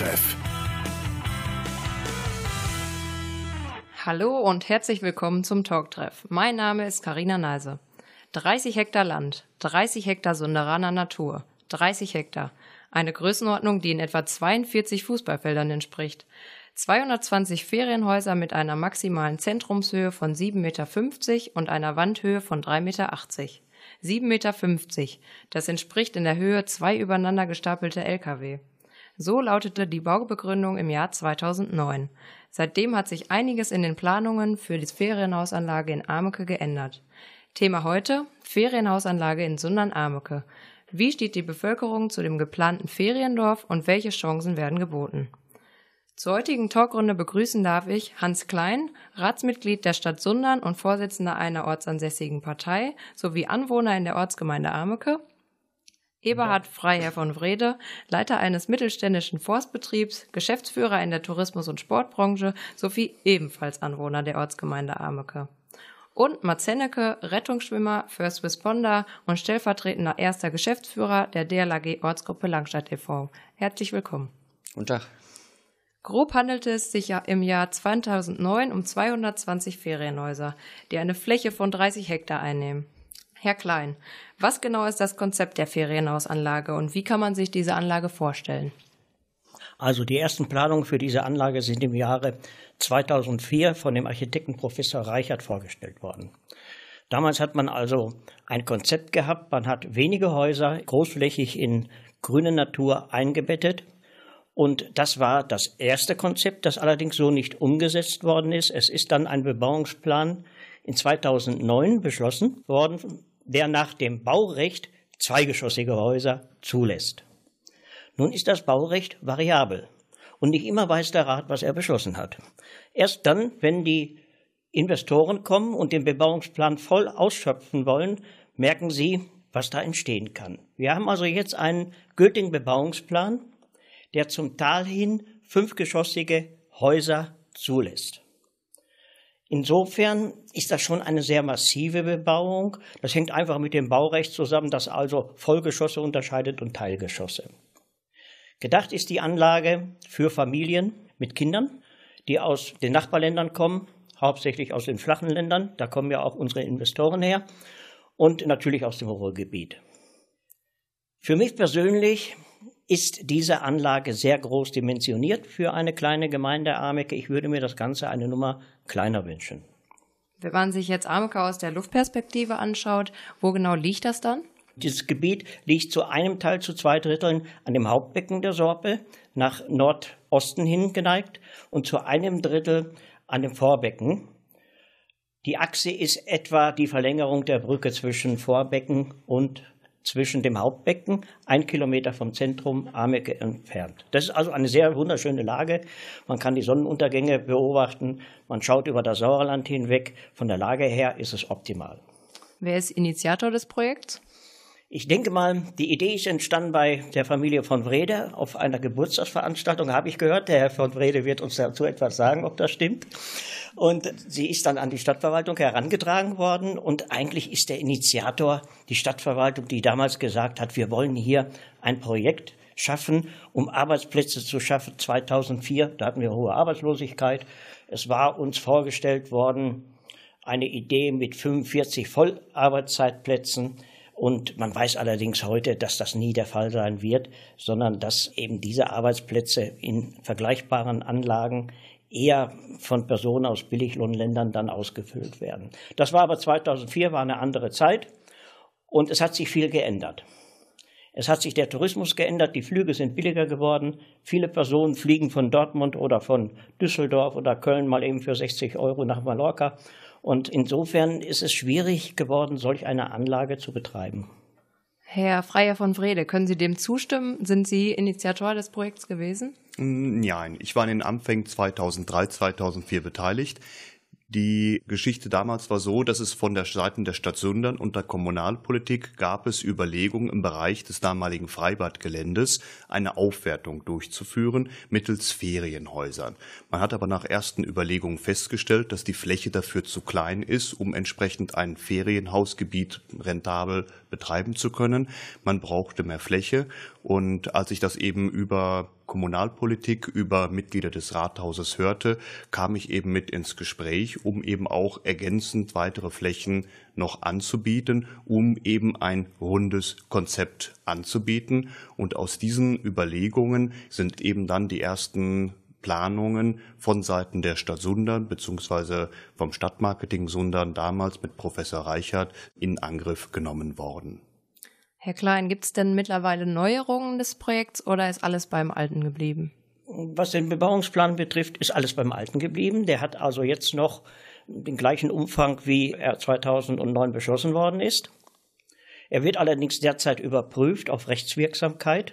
Talktreff. Hallo und herzlich willkommen zum Talktreff. Mein Name ist Karina Neise. 30 Hektar Land, 30 Hektar Sunderaner Natur, 30 Hektar. Eine Größenordnung, die in etwa 42 Fußballfeldern entspricht. 220 Ferienhäuser mit einer maximalen Zentrumshöhe von 7,50 Meter und einer Wandhöhe von 3,80 Meter. 7,50 Meter. Das entspricht in der Höhe zwei übereinander gestapelte Lkw. So lautete die Baubegründung im Jahr 2009. Seitdem hat sich einiges in den Planungen für die Ferienhausanlage in Ameke geändert. Thema heute Ferienhausanlage in Sundern-Ameke. Wie steht die Bevölkerung zu dem geplanten Feriendorf und welche Chancen werden geboten? Zur heutigen Talkrunde begrüßen darf ich Hans Klein, Ratsmitglied der Stadt Sundern und Vorsitzender einer ortsansässigen Partei sowie Anwohner in der Ortsgemeinde Ameke, Eberhard Freiherr von Wrede, Leiter eines mittelständischen Forstbetriebs, Geschäftsführer in der Tourismus- und Sportbranche sowie ebenfalls Anwohner der Ortsgemeinde Ameke. Und Mats Hennecke, Rettungsschwimmer, First Responder und stellvertretender erster Geschäftsführer der DLAG Ortsgruppe Langstadt e.V. Herzlich willkommen. Guten Tag. Grob handelte es sich ja im Jahr 2009 um 220 Ferienhäuser, die eine Fläche von 30 Hektar einnehmen. Herr Klein, was genau ist das Konzept der Ferienhausanlage und wie kann man sich diese Anlage vorstellen? Also die ersten Planungen für diese Anlage sind im Jahre 2004 von dem Architekten Professor Reichert vorgestellt worden. Damals hat man also ein Konzept gehabt, man hat wenige Häuser großflächig in grüne Natur eingebettet und das war das erste Konzept, das allerdings so nicht umgesetzt worden ist. Es ist dann ein Bebauungsplan in 2009 beschlossen worden, der nach dem Baurecht zweigeschossige Häuser zulässt. Nun ist das Baurecht variabel und nicht immer weiß der Rat, was er beschlossen hat. Erst dann, wenn die Investoren kommen und den Bebauungsplan voll ausschöpfen wollen, merken sie, was da entstehen kann. Wir haben also jetzt einen gültigen Bebauungsplan, der zum Tal hin fünfgeschossige Häuser zulässt. Insofern ist das schon eine sehr massive Bebauung. Das hängt einfach mit dem Baurecht zusammen, das also Vollgeschosse unterscheidet und Teilgeschosse. Gedacht ist die Anlage für Familien mit Kindern, die aus den Nachbarländern kommen, hauptsächlich aus den flachen Ländern, da kommen ja auch unsere Investoren her, und natürlich aus dem Ruhrgebiet. Für mich persönlich ist diese Anlage sehr groß dimensioniert für eine kleine Gemeinde Ameke. Ich würde mir das Ganze eine Nummer kleiner wünschen. Wenn man sich jetzt Ameke aus der Luftperspektive anschaut, wo genau liegt das dann? Dieses Gebiet liegt zu einem Teil zu zwei Dritteln an dem Hauptbecken der Sorpe, nach Nordosten hin geneigt und zu einem Drittel an dem Vorbecken. Die Achse ist etwa die Verlängerung der Brücke zwischen Vorbecken und zwischen dem Hauptbecken, ein Kilometer vom Zentrum Ameke entfernt. Das ist also eine sehr wunderschöne Lage. Man kann die Sonnenuntergänge beobachten. Man schaut über das Sauerland hinweg. Von der Lage her ist es optimal. Wer ist Initiator des Projekts? Ich denke mal, die Idee ist entstanden bei der Familie von Wrede auf einer Geburtstagsveranstaltung, habe ich gehört. Der Herr von Wrede wird uns dazu etwas sagen, ob das stimmt. Und sie ist dann an die Stadtverwaltung herangetragen worden. Und eigentlich ist der Initiator die Stadtverwaltung, die damals gesagt hat, wir wollen hier ein Projekt schaffen, um Arbeitsplätze zu schaffen. 2004, da hatten wir hohe Arbeitslosigkeit. Es war uns vorgestellt worden, eine Idee mit 45 Vollarbeitszeitplätzen und man weiß allerdings heute, dass das nie der Fall sein wird, sondern dass eben diese Arbeitsplätze in vergleichbaren Anlagen eher von Personen aus Billiglohnländern dann ausgefüllt werden. Das war aber 2004, war eine andere Zeit und es hat sich viel geändert. Es hat sich der Tourismus geändert, die Flüge sind billiger geworden. Viele Personen fliegen von Dortmund oder von Düsseldorf oder Köln mal eben für 60 Euro nach Mallorca und insofern ist es schwierig geworden, solch eine Anlage zu betreiben. Herr Freier von Wrede, können Sie dem zustimmen? Sind Sie Initiator des Projekts gewesen? Nein, ich war in den Anfängen 2003, 2004 beteiligt. Die Geschichte damals war so, dass es von der Seite der Stadt Sundern und der Kommunalpolitik gab es Überlegungen im Bereich des damaligen Freibadgeländes eine Aufwertung durchzuführen mittels Ferienhäusern. Man hat aber nach ersten Überlegungen festgestellt, dass die Fläche dafür zu klein ist, um entsprechend ein Ferienhausgebiet rentabel betreiben zu können. Man brauchte mehr Fläche und als ich das eben über Kommunalpolitik über Mitglieder des Rathauses hörte, kam ich eben mit ins Gespräch, um eben auch ergänzend weitere Flächen noch anzubieten, um eben ein rundes Konzept anzubieten. Und aus diesen Überlegungen sind eben dann die ersten Planungen von Seiten der Stadt Sundern bzw. vom Stadtmarketing Sundern damals mit Professor Reichert in Angriff genommen worden. Herr Klein, gibt es denn mittlerweile Neuerungen des Projekts oder ist alles beim Alten geblieben? Was den Bebauungsplan betrifft, ist alles beim Alten geblieben. Der hat also jetzt noch den gleichen Umfang, wie er 2009 beschlossen worden ist. Er wird allerdings derzeit überprüft auf Rechtswirksamkeit.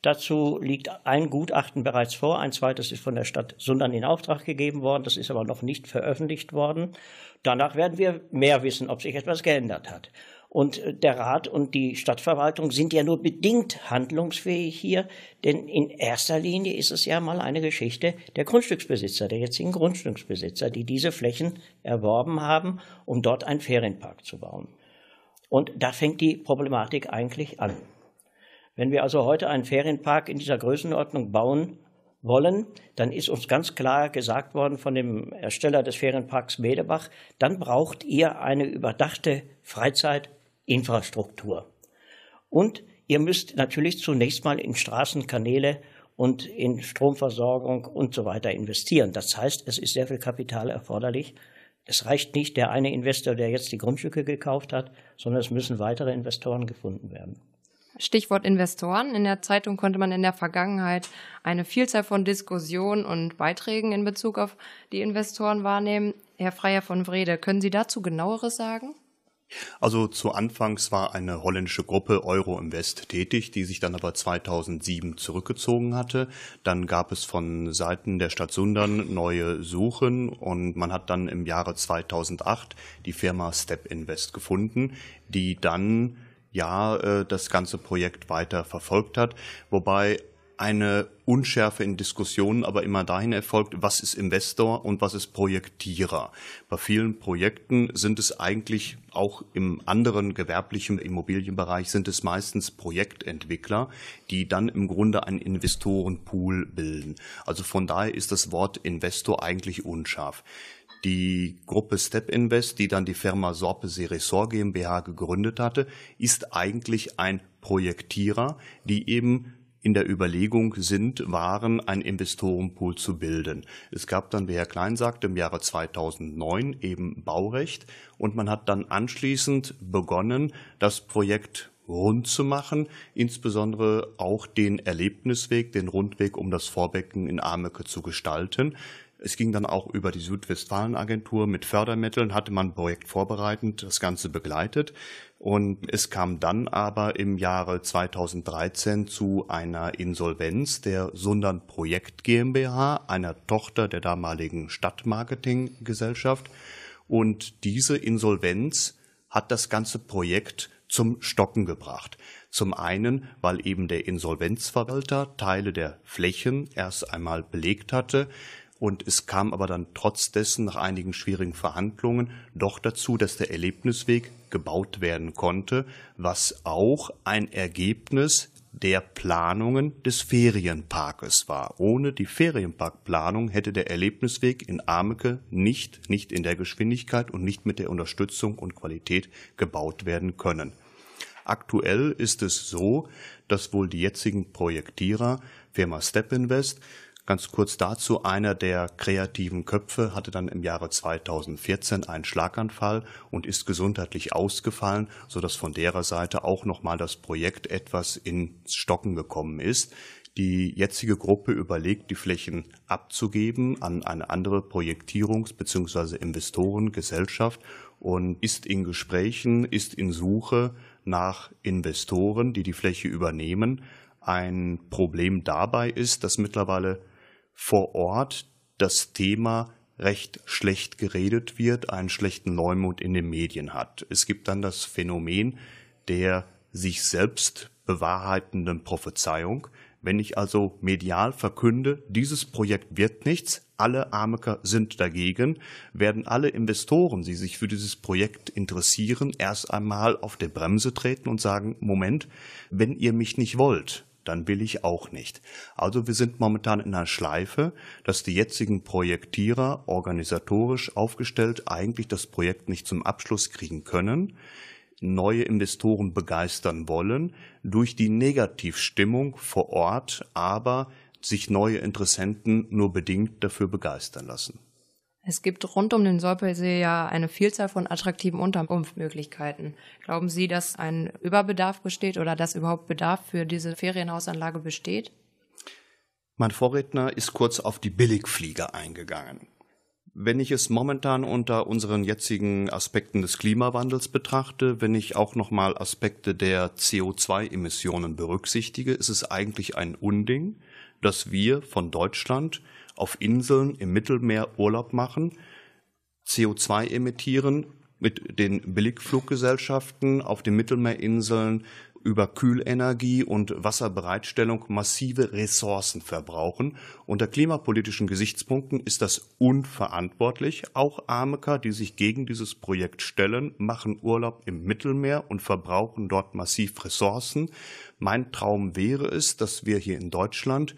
Dazu liegt ein Gutachten bereits vor, ein zweites ist von der Stadt Sundern in Auftrag gegeben worden, das ist aber noch nicht veröffentlicht worden. Danach werden wir mehr wissen, ob sich etwas geändert hat. Und äh, der Rat und die Stadtverwaltung sind ja nur bedingt handlungsfähig hier, denn in erster Linie ist es ja mal eine Geschichte der Grundstücksbesitzer, der jetzigen Grundstücksbesitzer, die diese Flächen erworben haben, um dort einen Ferienpark zu bauen. Und da fängt die Problematik eigentlich an. Wenn wir also heute einen Ferienpark in dieser Größenordnung bauen wollen, dann ist uns ganz klar gesagt worden von dem Ersteller des Ferienparks Medebach, dann braucht ihr eine überdachte Freizeit- Infrastruktur. Und ihr müsst natürlich zunächst mal in Straßenkanäle und in Stromversorgung und so weiter investieren. Das heißt, es ist sehr viel Kapital erforderlich. Es reicht nicht der eine Investor, der jetzt die Grundstücke gekauft hat, sondern es müssen weitere Investoren gefunden werden. Stichwort Investoren. In der Zeitung konnte man in der Vergangenheit eine Vielzahl von Diskussionen und Beiträgen in Bezug auf die Investoren wahrnehmen. Herr Freier von Wrede, können Sie dazu genaueres sagen? Also zu Anfangs war eine holländische Gruppe Euro Invest tätig, die sich dann aber 2007 zurückgezogen hatte. Dann gab es von Seiten der Stadt Sundern neue Suchen und man hat dann im Jahre 2008 die Firma Step Invest gefunden, die dann ja äh, das ganze Projekt weiter verfolgt hat, wobei eine Unschärfe in Diskussionen aber immer dahin erfolgt, was ist Investor und was ist Projektierer. Bei vielen Projekten sind es eigentlich auch im anderen gewerblichen Immobilienbereich sind es meistens Projektentwickler, die dann im Grunde einen Investorenpool bilden. Also von daher ist das Wort Investor eigentlich unscharf. Die Gruppe Step Invest, die dann die Firma Sorpe Seresor GmbH gegründet hatte, ist eigentlich ein Projektierer, die eben in der Überlegung sind, waren, ein Investorenpool zu bilden. Es gab dann, wie Herr Klein sagte, im Jahre 2009 eben Baurecht und man hat dann anschließend begonnen, das Projekt rund zu machen, insbesondere auch den Erlebnisweg, den Rundweg um das Vorbecken in Ameke zu gestalten. Es ging dann auch über die Südwestfalen-Agentur mit Fördermitteln, hatte man Projekt vorbereitend das Ganze begleitet. Und es kam dann aber im Jahre 2013 zu einer Insolvenz der Sundern Projekt GmbH, einer Tochter der damaligen Stadtmarketinggesellschaft. Und diese Insolvenz hat das ganze Projekt zum Stocken gebracht. Zum einen, weil eben der Insolvenzverwalter Teile der Flächen erst einmal belegt hatte, und es kam aber dann trotz dessen nach einigen schwierigen Verhandlungen doch dazu, dass der Erlebnisweg gebaut werden konnte, was auch ein Ergebnis der Planungen des Ferienparkes war. Ohne die Ferienparkplanung hätte der Erlebnisweg in Ameke nicht, nicht in der Geschwindigkeit und nicht mit der Unterstützung und Qualität gebaut werden können. Aktuell ist es so, dass wohl die jetzigen Projektierer Firma Step Invest Ganz kurz dazu, einer der kreativen Köpfe hatte dann im Jahre 2014 einen Schlaganfall und ist gesundheitlich ausgefallen, sodass von derer Seite auch nochmal das Projekt etwas ins Stocken gekommen ist. Die jetzige Gruppe überlegt, die Flächen abzugeben an eine andere Projektierungs- bzw. Investorengesellschaft und ist in Gesprächen, ist in Suche nach Investoren, die die Fläche übernehmen. Ein Problem dabei ist, dass mittlerweile vor Ort das Thema recht schlecht geredet wird, einen schlechten Leumund in den Medien hat. Es gibt dann das Phänomen der sich selbst bewahrheitenden Prophezeiung. Wenn ich also medial verkünde, dieses Projekt wird nichts, alle Ameker sind dagegen, werden alle Investoren, die sich für dieses Projekt interessieren, erst einmal auf der Bremse treten und sagen, Moment, wenn ihr mich nicht wollt, dann will ich auch nicht. Also wir sind momentan in einer Schleife, dass die jetzigen Projektierer organisatorisch aufgestellt eigentlich das Projekt nicht zum Abschluss kriegen können, neue Investoren begeistern wollen, durch die Negativstimmung vor Ort aber sich neue Interessenten nur bedingt dafür begeistern lassen. Es gibt rund um den Sorpelsee ja eine Vielzahl von attraktiven Unterkunftsmöglichkeiten. Glauben Sie, dass ein Überbedarf besteht oder dass überhaupt Bedarf für diese Ferienhausanlage besteht? Mein Vorredner ist kurz auf die Billigflieger eingegangen. Wenn ich es momentan unter unseren jetzigen Aspekten des Klimawandels betrachte, wenn ich auch nochmal Aspekte der CO2-Emissionen berücksichtige, ist es eigentlich ein Unding, dass wir von Deutschland auf Inseln im Mittelmeer Urlaub machen, CO2 emittieren, mit den Billigfluggesellschaften auf den Mittelmeerinseln über Kühlenergie und Wasserbereitstellung massive Ressourcen verbrauchen. Unter klimapolitischen Gesichtspunkten ist das unverantwortlich. Auch Ameker, die sich gegen dieses Projekt stellen, machen Urlaub im Mittelmeer und verbrauchen dort massiv Ressourcen. Mein Traum wäre es, dass wir hier in Deutschland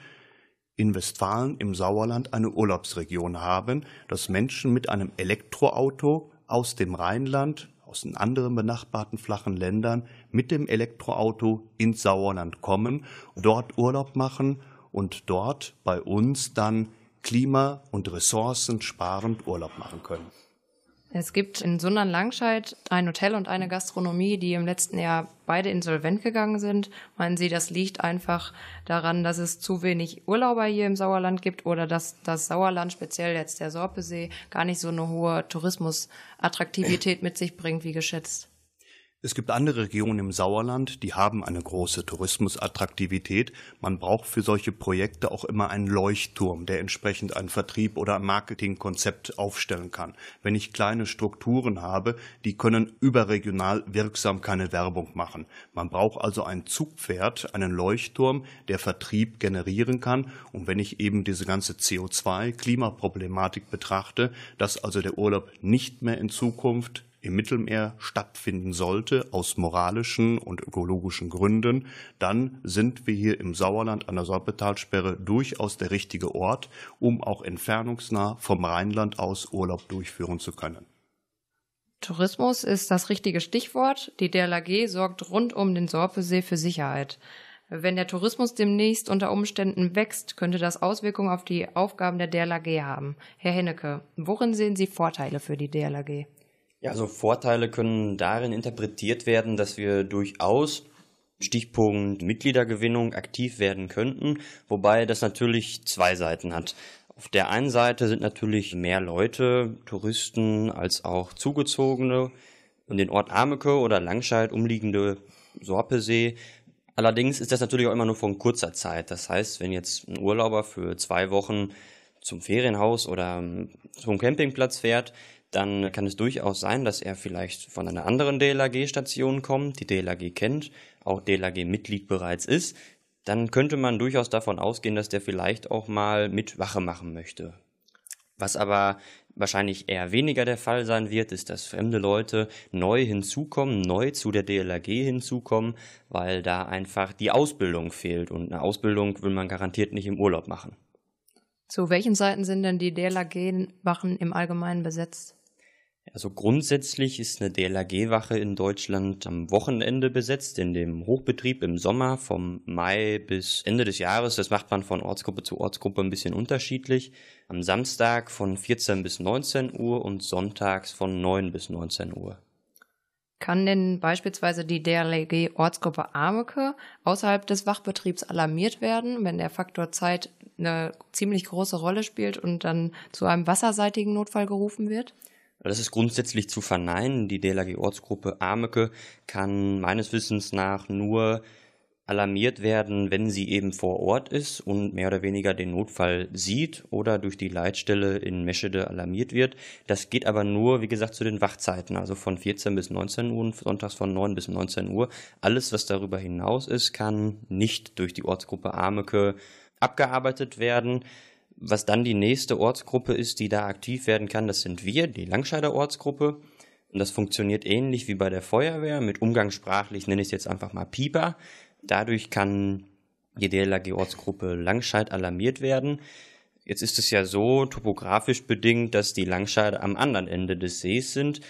in Westfalen im Sauerland eine Urlaubsregion haben, dass Menschen mit einem Elektroauto aus dem Rheinland, aus den anderen benachbarten flachen Ländern mit dem Elektroauto ins Sauerland kommen, dort Urlaub machen und dort bei uns dann klima- und ressourcensparend Urlaub machen können. Es gibt in Sundern-Langscheid ein Hotel und eine Gastronomie, die im letzten Jahr beide insolvent gegangen sind. Meinen Sie, das liegt einfach daran, dass es zu wenig Urlauber hier im Sauerland gibt oder dass das Sauerland, speziell jetzt der Sorpesee, gar nicht so eine hohe Tourismusattraktivität mit sich bringt, wie geschätzt? Es gibt andere Regionen im Sauerland, die haben eine große Tourismusattraktivität. Man braucht für solche Projekte auch immer einen Leuchtturm, der entsprechend einen Vertrieb oder ein Marketingkonzept aufstellen kann. Wenn ich kleine Strukturen habe, die können überregional wirksam keine Werbung machen. Man braucht also ein Zugpferd, einen Leuchtturm, der Vertrieb generieren kann. Und wenn ich eben diese ganze CO2-Klimaproblematik betrachte, dass also der Urlaub nicht mehr in Zukunft im Mittelmeer stattfinden sollte, aus moralischen und ökologischen Gründen, dann sind wir hier im Sauerland an der Sorpetalsperre durchaus der richtige Ort, um auch entfernungsnah vom Rheinland aus Urlaub durchführen zu können. Tourismus ist das richtige Stichwort. Die DLAG sorgt rund um den Sorpesee für Sicherheit. Wenn der Tourismus demnächst unter Umständen wächst, könnte das Auswirkungen auf die Aufgaben der DLAG haben. Herr Hennecke, worin sehen Sie Vorteile für die DLAG? Ja, also Vorteile können darin interpretiert werden, dass wir durchaus Stichpunkt Mitgliedergewinnung aktiv werden könnten, wobei das natürlich zwei Seiten hat. Auf der einen Seite sind natürlich mehr Leute, Touristen als auch Zugezogene in den Ort Ameke oder Langscheid umliegende Sorpesee. Allerdings ist das natürlich auch immer nur von kurzer Zeit. Das heißt, wenn jetzt ein Urlauber für zwei Wochen zum Ferienhaus oder zum Campingplatz fährt, dann kann es durchaus sein, dass er vielleicht von einer anderen DLAG-Station kommt, die DLAG kennt, auch DLAG-Mitglied bereits ist. Dann könnte man durchaus davon ausgehen, dass der vielleicht auch mal mit Wache machen möchte. Was aber wahrscheinlich eher weniger der Fall sein wird, ist, dass fremde Leute neu hinzukommen, neu zu der DLAG hinzukommen, weil da einfach die Ausbildung fehlt und eine Ausbildung will man garantiert nicht im Urlaub machen. Zu welchen Seiten sind denn die DLAG-Wachen im Allgemeinen besetzt? Also grundsätzlich ist eine DLRG-Wache in Deutschland am Wochenende besetzt, in dem Hochbetrieb im Sommer vom Mai bis Ende des Jahres. Das macht man von Ortsgruppe zu Ortsgruppe ein bisschen unterschiedlich. Am Samstag von 14 bis 19 Uhr und sonntags von 9 bis 19 Uhr. Kann denn beispielsweise die DLRG Ortsgruppe Ameke außerhalb des Wachbetriebs alarmiert werden, wenn der Faktor Zeit eine ziemlich große Rolle spielt und dann zu einem wasserseitigen Notfall gerufen wird? Das ist grundsätzlich zu verneinen. Die DLRG-Ortsgruppe Ameke kann meines Wissens nach nur alarmiert werden, wenn sie eben vor Ort ist und mehr oder weniger den Notfall sieht oder durch die Leitstelle in Meschede alarmiert wird. Das geht aber nur, wie gesagt, zu den Wachzeiten, also von 14 bis 19 Uhr und sonntags von 9 bis 19 Uhr. Alles, was darüber hinaus ist, kann nicht durch die Ortsgruppe Ameke abgearbeitet werden. Was dann die nächste Ortsgruppe ist, die da aktiv werden kann, das sind wir, die Langscheider Ortsgruppe. Und das funktioniert ähnlich wie bei der Feuerwehr mit umgangssprachlich, nenne ich es jetzt einfach mal Pieper. Dadurch kann die DLRG-Ortsgruppe Langscheid alarmiert werden. Jetzt ist es ja so topografisch bedingt, dass die Langscheider am anderen Ende des Sees sind.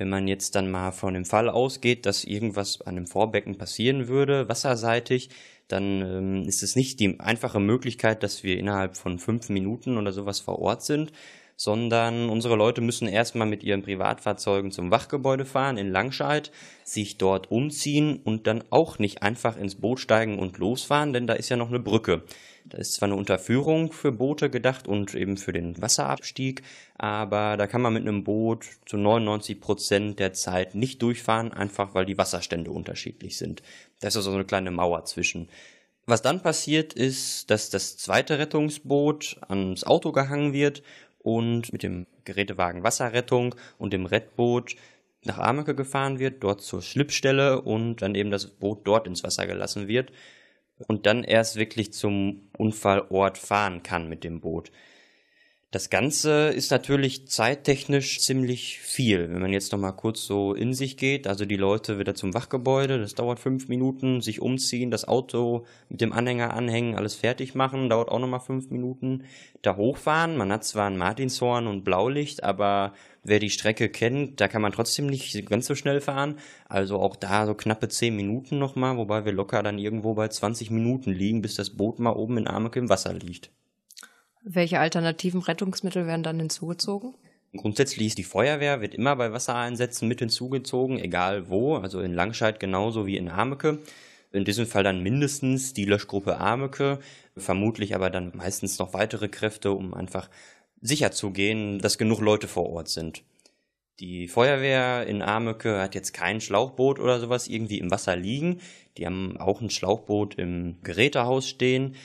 Wenn man jetzt dann mal von dem Fall ausgeht, dass irgendwas an dem Vorbecken passieren würde, wasserseitig, dann ähm, ist es nicht die einfache Möglichkeit, dass wir innerhalb von fünf Minuten oder sowas vor Ort sind, sondern unsere Leute müssen erstmal mit ihren Privatfahrzeugen zum Wachgebäude fahren in Langscheid, sich dort umziehen und dann auch nicht einfach ins Boot steigen und losfahren, denn da ist ja noch eine Brücke. Da ist zwar eine Unterführung für Boote gedacht und eben für den Wasserabstieg, aber da kann man mit einem Boot zu 99 Prozent der Zeit nicht durchfahren, einfach weil die Wasserstände unterschiedlich sind. Da ist also so eine kleine Mauer zwischen. Was dann passiert ist, dass das zweite Rettungsboot ans Auto gehangen wird und mit dem Gerätewagen Wasserrettung und dem Rettboot nach Ameke gefahren wird, dort zur Schlippstelle und dann eben das Boot dort ins Wasser gelassen wird und dann erst wirklich zum Unfallort fahren kann mit dem Boot. Das Ganze ist natürlich zeittechnisch ziemlich viel. Wenn man jetzt nochmal kurz so in sich geht, also die Leute wieder zum Wachgebäude, das dauert fünf Minuten, sich umziehen, das Auto mit dem Anhänger anhängen, alles fertig machen, dauert auch nochmal fünf Minuten. Da hochfahren, man hat zwar ein Martinshorn und Blaulicht, aber wer die Strecke kennt, da kann man trotzdem nicht ganz so schnell fahren. Also auch da so knappe zehn Minuten nochmal, wobei wir locker dann irgendwo bei 20 Minuten liegen, bis das Boot mal oben in Ameke im Wasser liegt. Welche alternativen Rettungsmittel werden dann hinzugezogen? Grundsätzlich ist die Feuerwehr, wird immer bei Wassereinsätzen mit hinzugezogen, egal wo, also in Langscheid genauso wie in Ameke. In diesem Fall dann mindestens die Löschgruppe Ameke, vermutlich aber dann meistens noch weitere Kräfte, um einfach sicher zu gehen, dass genug Leute vor Ort sind. Die Feuerwehr in Ameke hat jetzt kein Schlauchboot oder sowas irgendwie im Wasser liegen. Die haben auch ein Schlauchboot im Gerätehaus stehen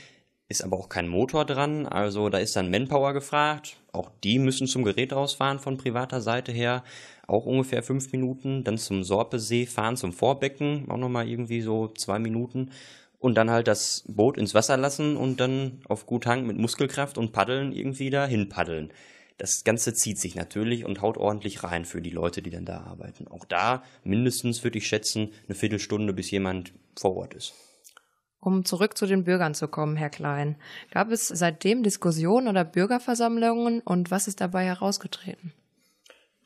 ist aber auch kein Motor dran, also da ist dann Manpower gefragt. Auch die müssen zum Gerät rausfahren von privater Seite her, auch ungefähr fünf Minuten. Dann zum Sorpesee fahren zum Vorbecken, auch nochmal irgendwie so zwei Minuten. Und dann halt das Boot ins Wasser lassen und dann auf gut Hang mit Muskelkraft und Paddeln irgendwie dahin paddeln. Das Ganze zieht sich natürlich und haut ordentlich rein für die Leute, die dann da arbeiten. Auch da mindestens, würde ich schätzen, eine Viertelstunde, bis jemand vor Ort ist. Um zurück zu den Bürgern zu kommen, Herr Klein, gab es seitdem Diskussionen oder Bürgerversammlungen und was ist dabei herausgetreten?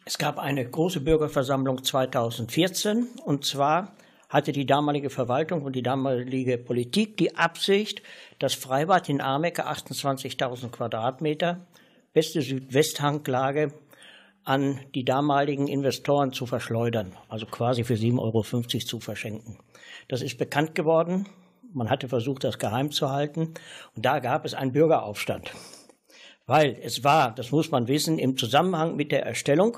Es gab eine große Bürgerversammlung 2014 und zwar hatte die damalige Verwaltung und die damalige Politik die Absicht, das Freibad in Amecke, 28.000 Quadratmeter, beste Südwesthanglage, an die damaligen Investoren zu verschleudern, also quasi für 7,50 Euro zu verschenken. Das ist bekannt geworden man hatte versucht, das geheim zu halten. Und da gab es einen Bürgeraufstand. Weil es war, das muss man wissen, im Zusammenhang mit der Erstellung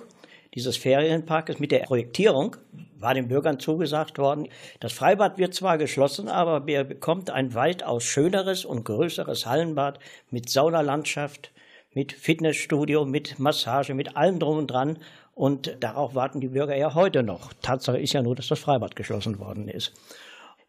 dieses Ferienparkes, mit der Projektierung, war den Bürgern zugesagt worden, das Freibad wird zwar geschlossen, aber er bekommt ein weitaus schöneres und größeres Hallenbad mit Saunalandschaft, mit Fitnessstudio, mit Massage, mit allem drum und dran. Und darauf warten die Bürger ja heute noch. Tatsache ist ja nur, dass das Freibad geschlossen worden ist.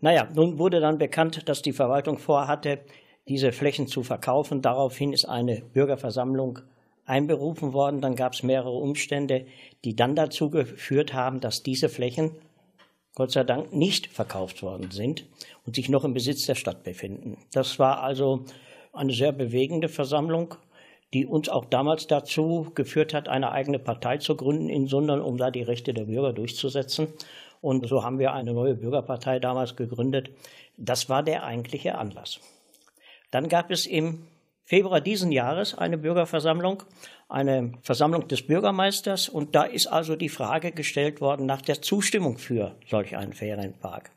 Naja, nun wurde dann bekannt, dass die Verwaltung vorhatte, diese Flächen zu verkaufen. Daraufhin ist eine Bürgerversammlung einberufen worden. Dann gab es mehrere Umstände, die dann dazu geführt haben, dass diese Flächen Gott sei Dank nicht verkauft worden sind und sich noch im Besitz der Stadt befinden. Das war also eine sehr bewegende Versammlung, die uns auch damals dazu geführt hat, eine eigene Partei zu gründen in Sundern, um da die Rechte der Bürger durchzusetzen. Und so haben wir eine neue Bürgerpartei damals gegründet. Das war der eigentliche Anlass. Dann gab es im Februar diesen Jahres eine Bürgerversammlung, eine Versammlung des Bürgermeisters. Und da ist also die Frage gestellt worden nach der Zustimmung für solch einen Ferienpark.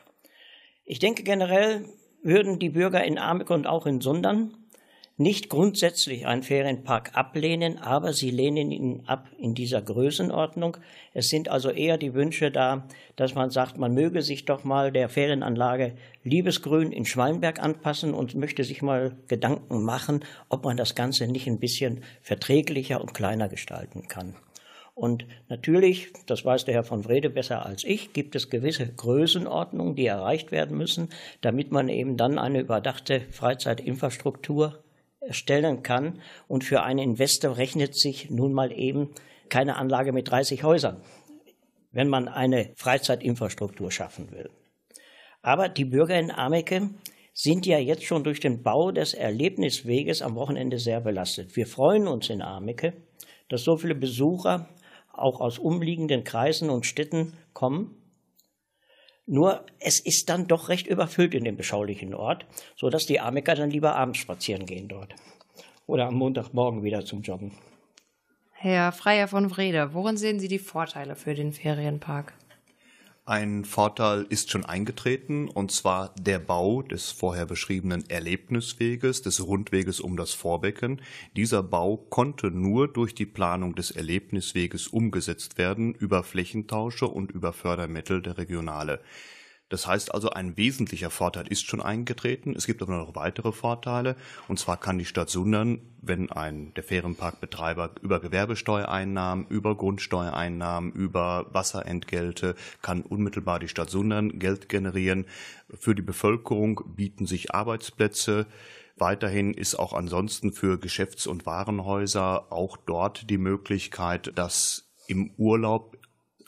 Ich denke generell würden die Bürger in Amik und auch in Sundern nicht grundsätzlich einen Ferienpark ablehnen, aber sie lehnen ihn ab in dieser Größenordnung. Es sind also eher die Wünsche da, dass man sagt, man möge sich doch mal der Ferienanlage Liebesgrün in Schwallenberg anpassen und möchte sich mal Gedanken machen, ob man das Ganze nicht ein bisschen verträglicher und kleiner gestalten kann. Und natürlich, das weiß der Herr von Wrede besser als ich, gibt es gewisse Größenordnungen, die erreicht werden müssen, damit man eben dann eine überdachte Freizeitinfrastruktur erstellen kann. Und für einen Investor rechnet sich nun mal eben keine Anlage mit 30 Häusern, wenn man eine Freizeitinfrastruktur schaffen will. Aber die Bürger in Ameke sind ja jetzt schon durch den Bau des Erlebnisweges am Wochenende sehr belastet. Wir freuen uns in Amike, dass so viele Besucher auch aus umliegenden Kreisen und Städten kommen. Nur es ist dann doch recht überfüllt in dem beschaulichen Ort, sodass die Amiker dann lieber abends spazieren gehen dort. Oder am Montagmorgen wieder zum Joggen. Herr Freier von Wrede, worin sehen Sie die Vorteile für den Ferienpark? Ein Vorteil ist schon eingetreten, und zwar der Bau des vorher beschriebenen Erlebnisweges, des Rundweges um das Vorbecken. Dieser Bau konnte nur durch die Planung des Erlebnisweges umgesetzt werden über Flächentausche und über Fördermittel der Regionale. Das heißt also, ein wesentlicher Vorteil ist schon eingetreten. Es gibt aber noch weitere Vorteile. Und zwar kann die Stadt Sundern, wenn ein der Ferienparkbetreiber über Gewerbesteuereinnahmen, über Grundsteuereinnahmen, über Wasserentgelte, kann unmittelbar die Stadt Sundern Geld generieren. Für die Bevölkerung bieten sich Arbeitsplätze. Weiterhin ist auch ansonsten für Geschäfts- und Warenhäuser auch dort die Möglichkeit, dass im Urlaub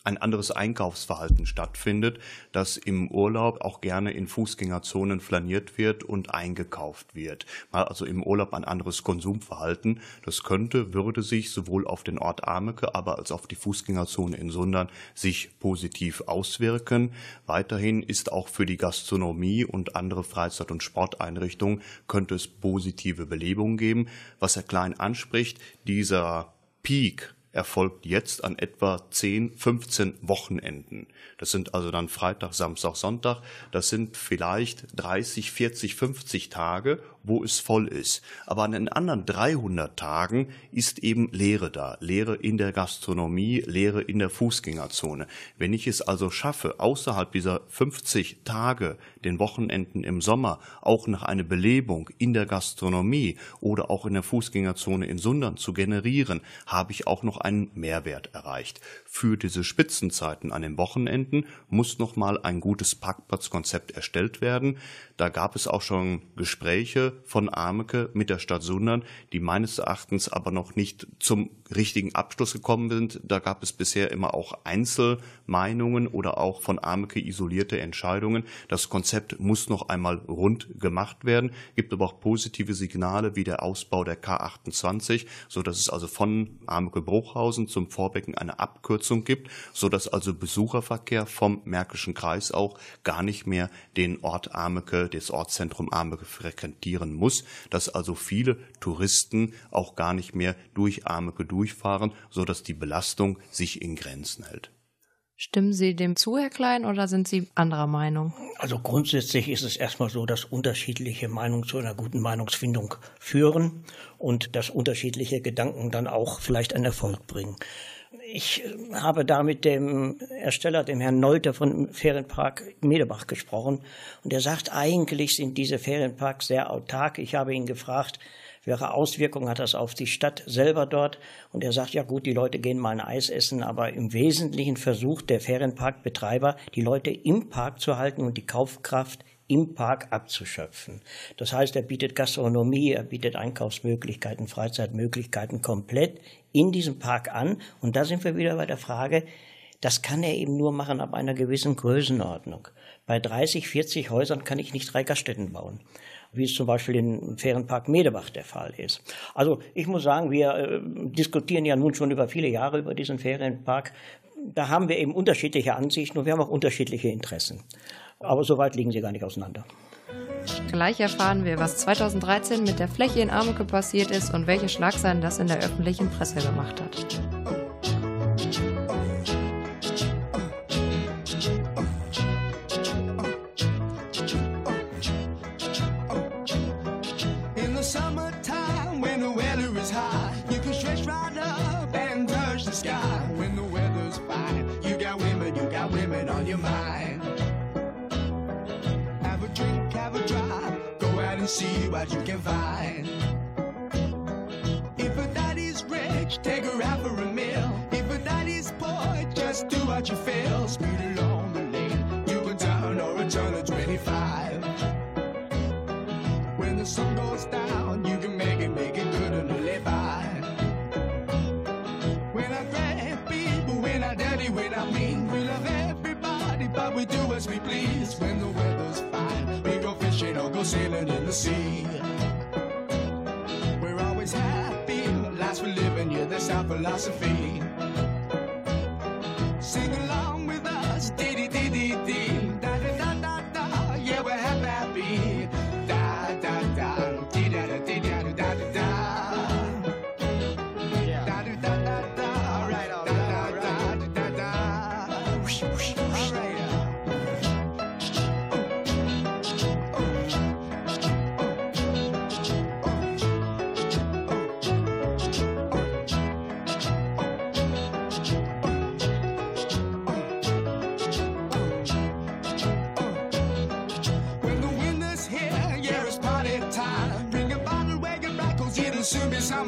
ein anderes Einkaufsverhalten stattfindet, dass im Urlaub auch gerne in Fußgängerzonen flaniert wird und eingekauft wird. Also im Urlaub ein anderes Konsumverhalten. Das könnte, würde sich sowohl auf den Ort Ameke, aber als auf die Fußgängerzone in Sundern sich positiv auswirken. Weiterhin ist auch für die Gastronomie und andere Freizeit- und Sporteinrichtungen könnte es positive Belebung geben. Was Herr Klein anspricht, dieser Peak erfolgt jetzt an etwa 10, 15 Wochenenden. Das sind also dann Freitag, Samstag, Sonntag. Das sind vielleicht 30, 40, 50 Tage wo es voll ist. Aber an den anderen 300 Tagen ist eben Leere da. Leere in der Gastronomie, Leere in der Fußgängerzone. Wenn ich es also schaffe, außerhalb dieser 50 Tage, den Wochenenden im Sommer, auch noch eine Belebung in der Gastronomie oder auch in der Fußgängerzone in Sundern zu generieren, habe ich auch noch einen Mehrwert erreicht. Für diese Spitzenzeiten an den Wochenenden muss noch mal ein gutes Parkplatzkonzept erstellt werden. Da gab es auch schon Gespräche von Ameke mit der Stadt Sundern, die meines Erachtens aber noch nicht zum richtigen Abschluss gekommen sind. Da gab es bisher immer auch Einzelmeinungen oder auch von Ameke isolierte Entscheidungen. Das Konzept muss noch einmal rund gemacht werden, gibt aber auch positive Signale wie der Ausbau der K28, so dass es also von Ameke Bruchhausen zum Vorbecken eine Abkürzung gibt, so dass also Besucherverkehr vom Märkischen Kreis auch gar nicht mehr den Ort Ameke, das Ortszentrum Ameke frequentieren muss, dass also viele Touristen auch gar nicht mehr durch Ameke durchfahren, so dass die Belastung sich in Grenzen hält. Stimmen Sie dem zu, Herr Klein, oder sind Sie anderer Meinung? Also grundsätzlich ist es erstmal so, dass unterschiedliche Meinungen zu einer guten Meinungsfindung führen und dass unterschiedliche Gedanken dann auch vielleicht einen Erfolg bringen. Ich habe da mit dem Ersteller, dem Herrn Nolter von Ferienpark Medebach gesprochen und er sagt, eigentlich sind diese Ferienparks sehr autark. Ich habe ihn gefragt, welche Auswirkungen hat das auf die Stadt selber dort? Und er sagt, ja gut, die Leute gehen mal ein Eis essen, aber im Wesentlichen versucht der Ferienparkbetreiber, die Leute im Park zu halten und die Kaufkraft im Park abzuschöpfen. Das heißt, er bietet Gastronomie, er bietet Einkaufsmöglichkeiten, Freizeitmöglichkeiten komplett in diesem Park an. Und da sind wir wieder bei der Frage, das kann er eben nur machen ab einer gewissen Größenordnung. Bei 30, 40 Häusern kann ich nicht drei Gaststätten bauen wie es zum Beispiel im Ferienpark Medebach der Fall ist. Also ich muss sagen, wir äh, diskutieren ja nun schon über viele Jahre über diesen Ferienpark. Da haben wir eben unterschiedliche Ansichten und wir haben auch unterschiedliche Interessen. Aber so weit liegen sie gar nicht auseinander. Gleich erfahren wir, was 2013 mit der Fläche in Ameke passiert ist und welche Schlagzeilen das in der öffentlichen Presse gemacht hat. Da, dee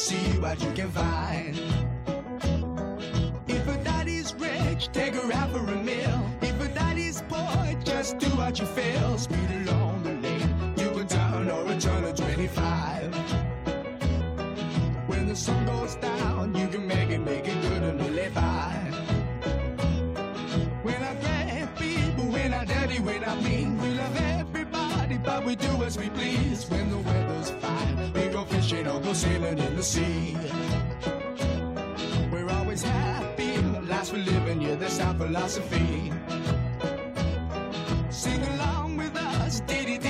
see what you can find. If a daddy's rich, take her out for a meal. If a daddy's poor, just do what you feel. Speed along the lane, you can turn or return to 25. When the sun goes down, you can make it, make it good and live by. When I grab people, when I dirty, when I mean, we love everybody, but we do as we please. When the fishing or go sailing in the sea. We're always happy, life's for living, yeah, that's our philosophy. Sing along with us, dee dee,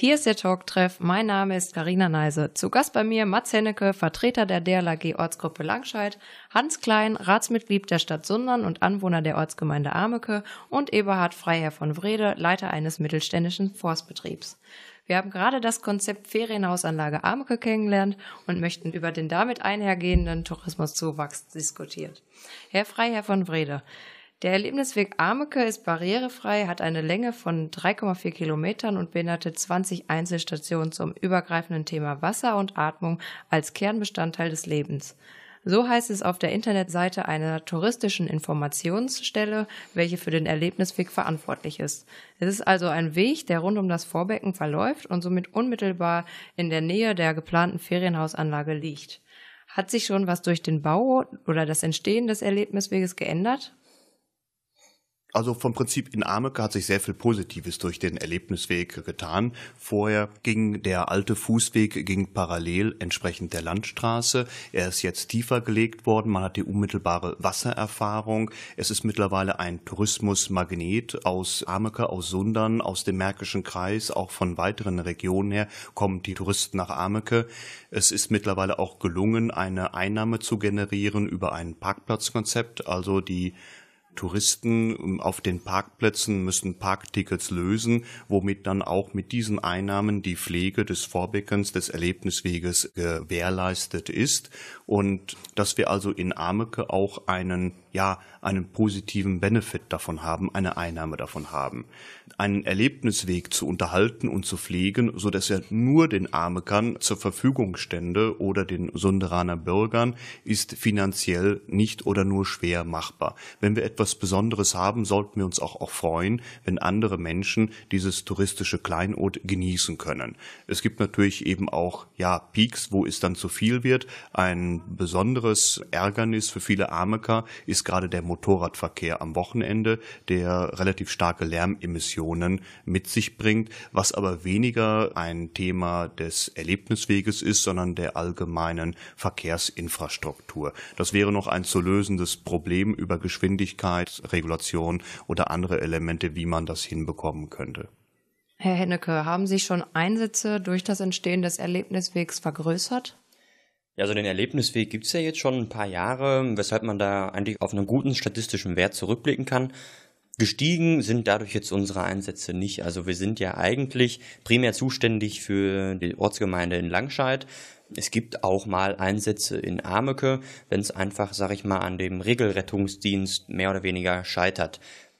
Hier ist der Talktreff. Mein Name ist Karina Neise. Zu Gast bei mir Mats Hennecke, Vertreter der DLAG Ortsgruppe Langscheid, Hans Klein, Ratsmitglied der Stadt Sundern und Anwohner der Ortsgemeinde Ameke und Eberhard Freiherr von Wrede, Leiter eines mittelständischen Forstbetriebs. Wir haben gerade das Konzept Ferienhausanlage Ameke kennengelernt und möchten über den damit einhergehenden Tourismuszuwachs diskutieren. Herr Freiherr von Wrede, der Erlebnisweg Ameke ist barrierefrei, hat eine Länge von 3,4 Kilometern und beinhaltet 20 Einzelstationen zum übergreifenden Thema Wasser und Atmung als Kernbestandteil des Lebens. So heißt es auf der Internetseite einer touristischen Informationsstelle, welche für den Erlebnisweg verantwortlich ist. Es ist also ein Weg, der rund um das Vorbecken verläuft und somit unmittelbar in der Nähe der geplanten Ferienhausanlage liegt. Hat sich schon was durch den Bau oder das Entstehen des Erlebnisweges geändert? Also vom Prinzip in Ameke hat sich sehr viel Positives durch den Erlebnisweg getan. Vorher ging der alte Fußweg ging parallel entsprechend der Landstraße. Er ist jetzt tiefer gelegt worden. Man hat die unmittelbare Wassererfahrung. Es ist mittlerweile ein Tourismusmagnet aus Ameke, aus Sundern, aus dem Märkischen Kreis, auch von weiteren Regionen her kommen die Touristen nach Ameke. Es ist mittlerweile auch gelungen, eine Einnahme zu generieren über ein Parkplatzkonzept, also die Touristen ähm, auf den Parkplätzen müssen Parktickets lösen, womit dann auch mit diesen Einnahmen die Pflege des Vorbeckens des Erlebnisweges gewährleistet ist und dass wir also in Ameke auch einen ja einen positiven Benefit davon haben, eine Einnahme davon haben. Einen Erlebnisweg zu unterhalten und zu pflegen, so dass er nur den Amekern zur Verfügung stände oder den Sunderaner Bürgern, ist finanziell nicht oder nur schwer machbar. Wenn wir etwas Besonderes haben, sollten wir uns auch, auch freuen, wenn andere Menschen dieses touristische Kleinod genießen können. Es gibt natürlich eben auch ja Peaks, wo es dann zu viel wird. Ein besonderes Ärgernis für viele Ameker ist gerade der Motorradverkehr am Wochenende, der relativ starke Lärmemissionen mit sich bringt, was aber weniger ein Thema des Erlebnisweges ist, sondern der allgemeinen Verkehrsinfrastruktur. Das wäre noch ein zu lösendes Problem über Geschwindigkeit, Regulation oder andere Elemente, wie man das hinbekommen könnte. Herr Hennecke, haben sich schon Einsätze durch das Entstehen des Erlebniswegs vergrößert? Ja, also den Erlebnisweg gibt's ja jetzt schon ein paar Jahre, weshalb man da eigentlich auf einen guten statistischen Wert zurückblicken kann. Gestiegen sind dadurch jetzt unsere Einsätze nicht. Also wir sind ja eigentlich primär zuständig für die Ortsgemeinde in Langscheid. Es gibt auch mal Einsätze in Ameke, wenn es einfach, sag ich mal, an dem Regelrettungsdienst mehr oder weniger scheitert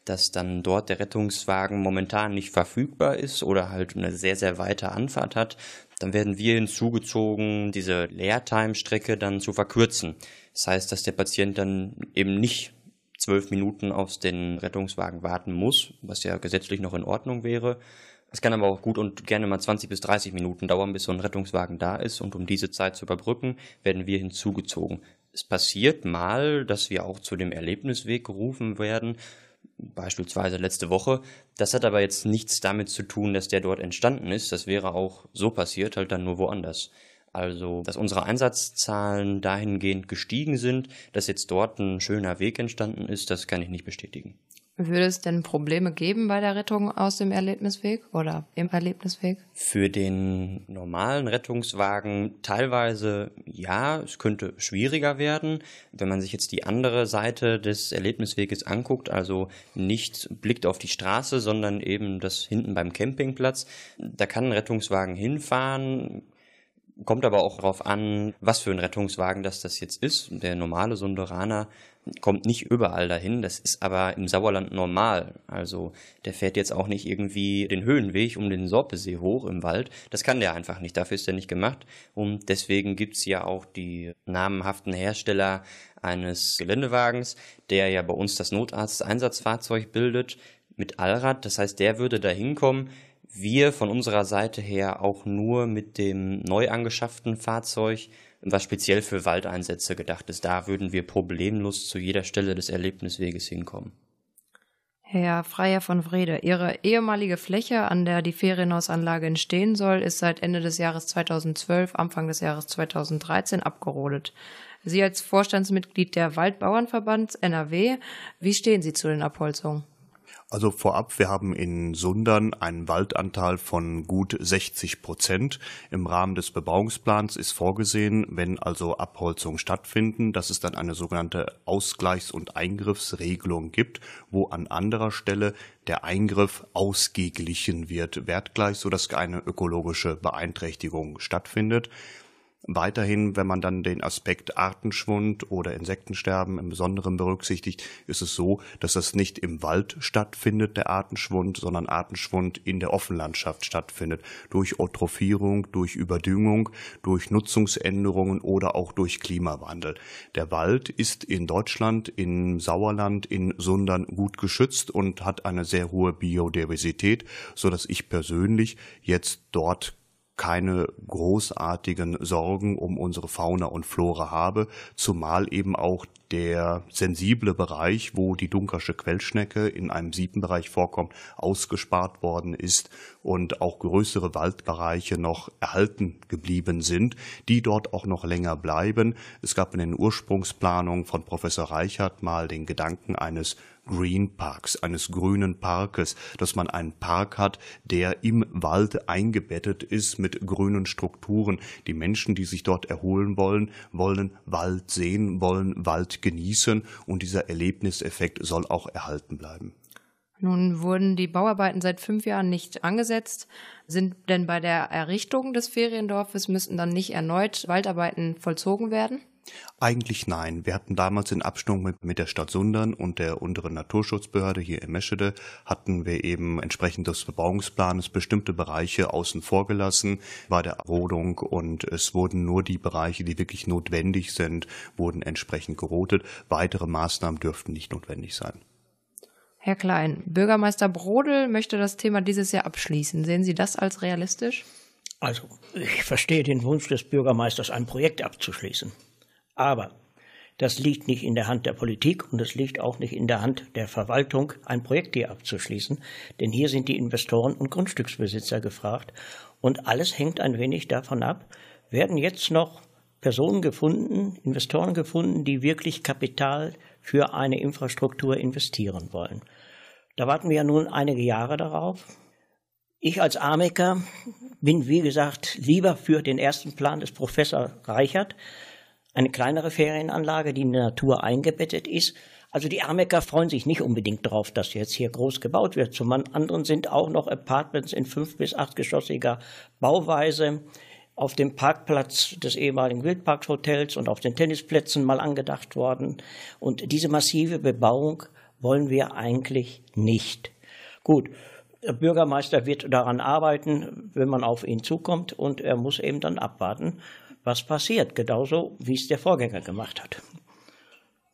dass dann dort der Rettungswagen momentan nicht verfügbar ist oder halt eine sehr, sehr weite Anfahrt hat, dann werden wir hinzugezogen, diese Leertime-Strecke dann zu verkürzen. Das heißt, dass der Patient dann eben nicht zwölf Minuten auf den Rettungswagen warten muss, was ja gesetzlich noch in Ordnung wäre. Es kann aber auch gut und gerne mal 20 bis 30 Minuten dauern, bis so ein Rettungswagen da ist und um diese Zeit zu überbrücken, werden wir hinzugezogen. Es passiert mal, dass wir auch zu dem Erlebnisweg gerufen werden, beispielsweise letzte Woche. Das hat aber jetzt nichts damit zu tun, dass der dort entstanden ist. Das wäre auch so passiert, halt dann nur woanders. Also, dass unsere Einsatzzahlen dahingehend gestiegen sind, dass jetzt dort ein schöner Weg entstanden ist, das kann ich nicht bestätigen. Würde es denn Probleme geben bei der Rettung aus dem Erlebnisweg oder im Erlebnisweg? Für den normalen Rettungswagen teilweise ja, es könnte schwieriger werden. Wenn man sich jetzt die andere Seite des Erlebnisweges anguckt, also nicht blickt auf die Straße, sondern eben das hinten beim Campingplatz, da kann ein Rettungswagen hinfahren, Kommt aber auch darauf an, was für ein Rettungswagen das das jetzt ist. Der normale Sunderaner kommt nicht überall dahin. Das ist aber im Sauerland normal. Also der fährt jetzt auch nicht irgendwie den Höhenweg um den Sorpesee hoch im Wald. Das kann der einfach nicht. Dafür ist er nicht gemacht. Und deswegen gibt's ja auch die namenhaften Hersteller eines Geländewagens, der ja bei uns das Notarzteinsatzfahrzeug bildet mit Allrad. Das heißt, der würde da hinkommen, wir von unserer Seite her auch nur mit dem neu angeschafften Fahrzeug, was speziell für Waldeinsätze gedacht ist. Da würden wir problemlos zu jeder Stelle des Erlebnisweges hinkommen. Herr Freier von Wrede, Ihre ehemalige Fläche, an der die Ferienhausanlage entstehen soll, ist seit Ende des Jahres 2012, Anfang des Jahres 2013 abgerodet. Sie als Vorstandsmitglied der Waldbauernverbands NRW, wie stehen Sie zu den Abholzungen? Also vorab, wir haben in Sundern einen Waldanteil von gut 60 Prozent. Im Rahmen des Bebauungsplans ist vorgesehen, wenn also Abholzungen stattfinden, dass es dann eine sogenannte Ausgleichs- und Eingriffsregelung gibt, wo an anderer Stelle der Eingriff ausgeglichen wird, wertgleich, sodass keine ökologische Beeinträchtigung stattfindet. Weiterhin, wenn man dann den Aspekt Artenschwund oder Insektensterben im Besonderen berücksichtigt, ist es so, dass das nicht im Wald stattfindet, der Artenschwund, sondern Artenschwund in der Offenlandschaft stattfindet. Durch Eutrophierung, durch Überdüngung, durch Nutzungsänderungen oder auch durch Klimawandel. Der Wald ist in Deutschland, in Sauerland, in Sundern gut geschützt und hat eine sehr hohe Biodiversität, so dass ich persönlich jetzt dort keine großartigen Sorgen um unsere Fauna und Flora habe, zumal eben auch der sensible Bereich, wo die Dunkersche Quellschnecke in einem Siebenbereich vorkommt, ausgespart worden ist und auch größere Waldbereiche noch erhalten geblieben sind, die dort auch noch länger bleiben. Es gab in den Ursprungsplanungen von Professor Reichert mal den Gedanken eines Green Parks, eines grünen Parkes, dass man einen Park hat, der im Wald eingebettet ist mit grünen Strukturen. Die Menschen, die sich dort erholen wollen, wollen Wald sehen, wollen Wald genießen und dieser Erlebniseffekt soll auch erhalten bleiben. Nun wurden die Bauarbeiten seit fünf Jahren nicht angesetzt. Sind denn bei der Errichtung des Feriendorfes müssten dann nicht erneut Waldarbeiten vollzogen werden? Eigentlich nein. Wir hatten damals in Abstimmung mit, mit der Stadt Sundern und der unteren Naturschutzbehörde hier in Meschede, hatten wir eben entsprechend des Bebauungsplanes bestimmte Bereiche außen vor gelassen bei der Rodung und es wurden nur die Bereiche, die wirklich notwendig sind, wurden entsprechend gerotet. Weitere Maßnahmen dürften nicht notwendig sein. Herr Klein, Bürgermeister Brodel möchte das Thema dieses Jahr abschließen. Sehen Sie das als realistisch? Also, ich verstehe den Wunsch des Bürgermeisters, ein Projekt abzuschließen. Aber das liegt nicht in der Hand der Politik und es liegt auch nicht in der Hand der Verwaltung, ein Projekt hier abzuschließen, denn hier sind die Investoren und Grundstücksbesitzer gefragt und alles hängt ein wenig davon ab, werden jetzt noch Personen gefunden, Investoren gefunden, die wirklich Kapital für eine Infrastruktur investieren wollen. Da warten wir ja nun einige Jahre darauf. Ich als Ameker bin, wie gesagt, lieber für den ersten Plan des Professor Reichert, eine kleinere Ferienanlage, die in der Natur eingebettet ist. Also die Amecker freuen sich nicht unbedingt darauf, dass jetzt hier groß gebaut wird. Zum anderen sind auch noch Apartments in fünf bis achtgeschossiger Bauweise auf dem Parkplatz des ehemaligen Wildparkshotels und auf den Tennisplätzen mal angedacht worden. Und diese massive Bebauung wollen wir eigentlich nicht. Gut, der Bürgermeister wird daran arbeiten, wenn man auf ihn zukommt, und er muss eben dann abwarten, was passiert, genauso wie es der Vorgänger gemacht hat.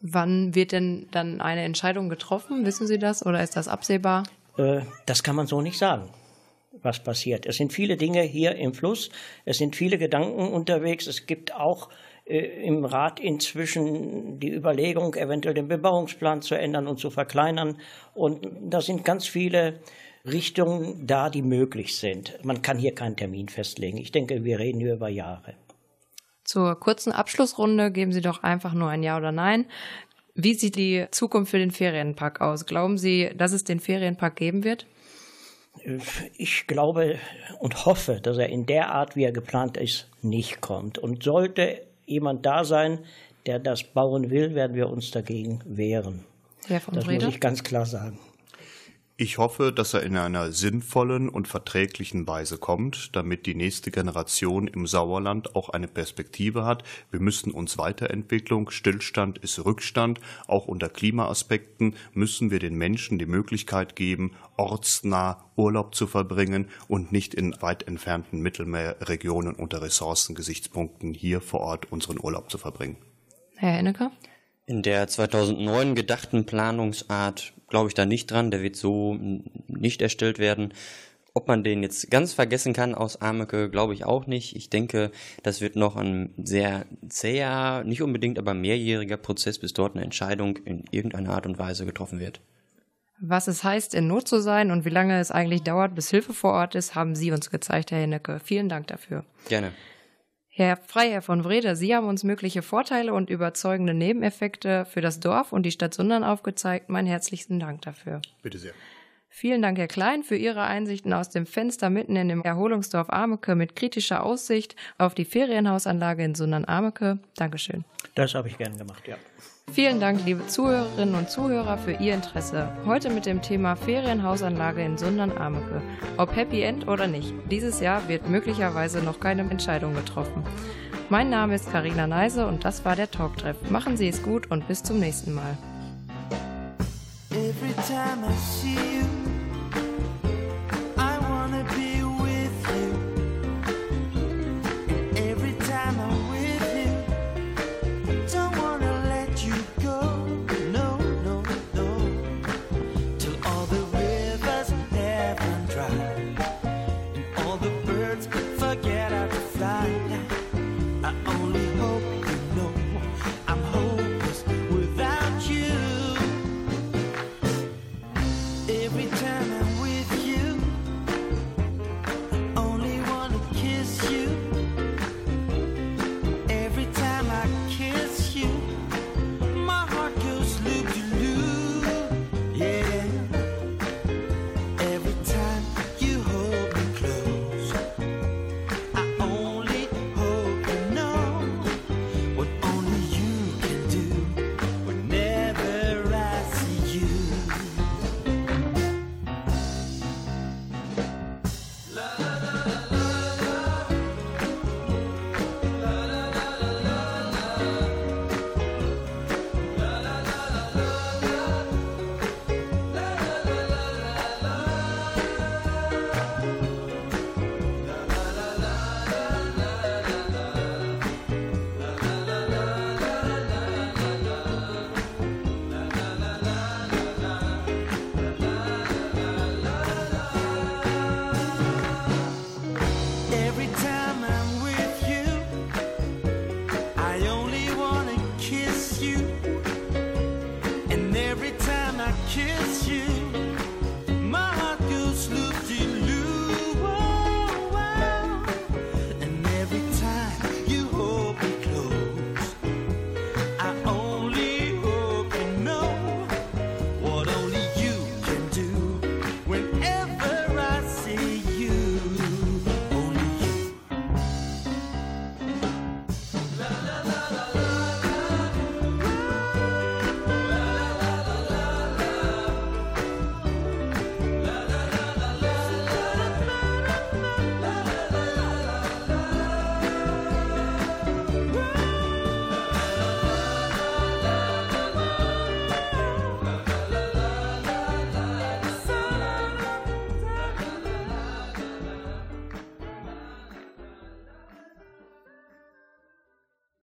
Wann wird denn dann eine Entscheidung getroffen? Wissen Sie das oder ist das absehbar? Äh, das kann man so nicht sagen, was passiert. Es sind viele Dinge hier im Fluss, es sind viele Gedanken unterwegs. Es gibt auch äh, im Rat inzwischen die Überlegung, eventuell den Bebauungsplan zu ändern und zu verkleinern. Und da sind ganz viele Richtungen da, die möglich sind. Man kann hier keinen Termin festlegen. Ich denke, wir reden hier über Jahre. Zur kurzen Abschlussrunde geben Sie doch einfach nur ein Ja oder Nein. Wie sieht die Zukunft für den Ferienpark aus? Glauben Sie, dass es den Ferienpark geben wird? Ich glaube und hoffe, dass er in der Art, wie er geplant ist, nicht kommt. Und sollte jemand da sein, der das bauen will, werden wir uns dagegen wehren. Herr von Das Breda? muss ich ganz klar sagen. Ich hoffe, dass er in einer sinnvollen und verträglichen Weise kommt, damit die nächste Generation im Sauerland auch eine Perspektive hat. Wir müssen uns Weiterentwicklung, Stillstand ist Rückstand. Auch unter Klimaaspekten müssen wir den Menschen die Möglichkeit geben, ortsnah Urlaub zu verbringen und nicht in weit entfernten Mittelmeerregionen unter Ressourcengesichtspunkten hier vor Ort unseren Urlaub zu verbringen. Herr Hennecker? In der 2009 gedachten Planungsart glaube ich da nicht dran. Der wird so nicht erstellt werden. Ob man den jetzt ganz vergessen kann aus Ameke, glaube ich auch nicht. Ich denke, das wird noch ein sehr zäher, nicht unbedingt aber mehrjähriger Prozess, bis dort eine Entscheidung in irgendeiner Art und Weise getroffen wird. Was es heißt, in Not zu sein und wie lange es eigentlich dauert, bis Hilfe vor Ort ist, haben Sie uns gezeigt, Herr Hennecke. Vielen Dank dafür. Gerne. Herr Freiherr von Wrede, Sie haben uns mögliche Vorteile und überzeugende Nebeneffekte für das Dorf und die Stadt Sundern aufgezeigt. Meinen herzlichsten Dank dafür. Bitte sehr. Vielen Dank, Herr Klein, für Ihre Einsichten aus dem Fenster mitten in dem Erholungsdorf Ameke mit kritischer Aussicht auf die Ferienhausanlage in Sundern-Ameke. Dankeschön. Das habe ich gern gemacht, ja. Vielen Dank, liebe Zuhörerinnen und Zuhörer, für Ihr Interesse. Heute mit dem Thema Ferienhausanlage in Sundern-Ameke. Ob Happy End oder nicht, dieses Jahr wird möglicherweise noch keine Entscheidung getroffen. Mein Name ist Karina Neise und das war der Talktreff. Machen Sie es gut und bis zum nächsten Mal. Every time I see you, I wanna be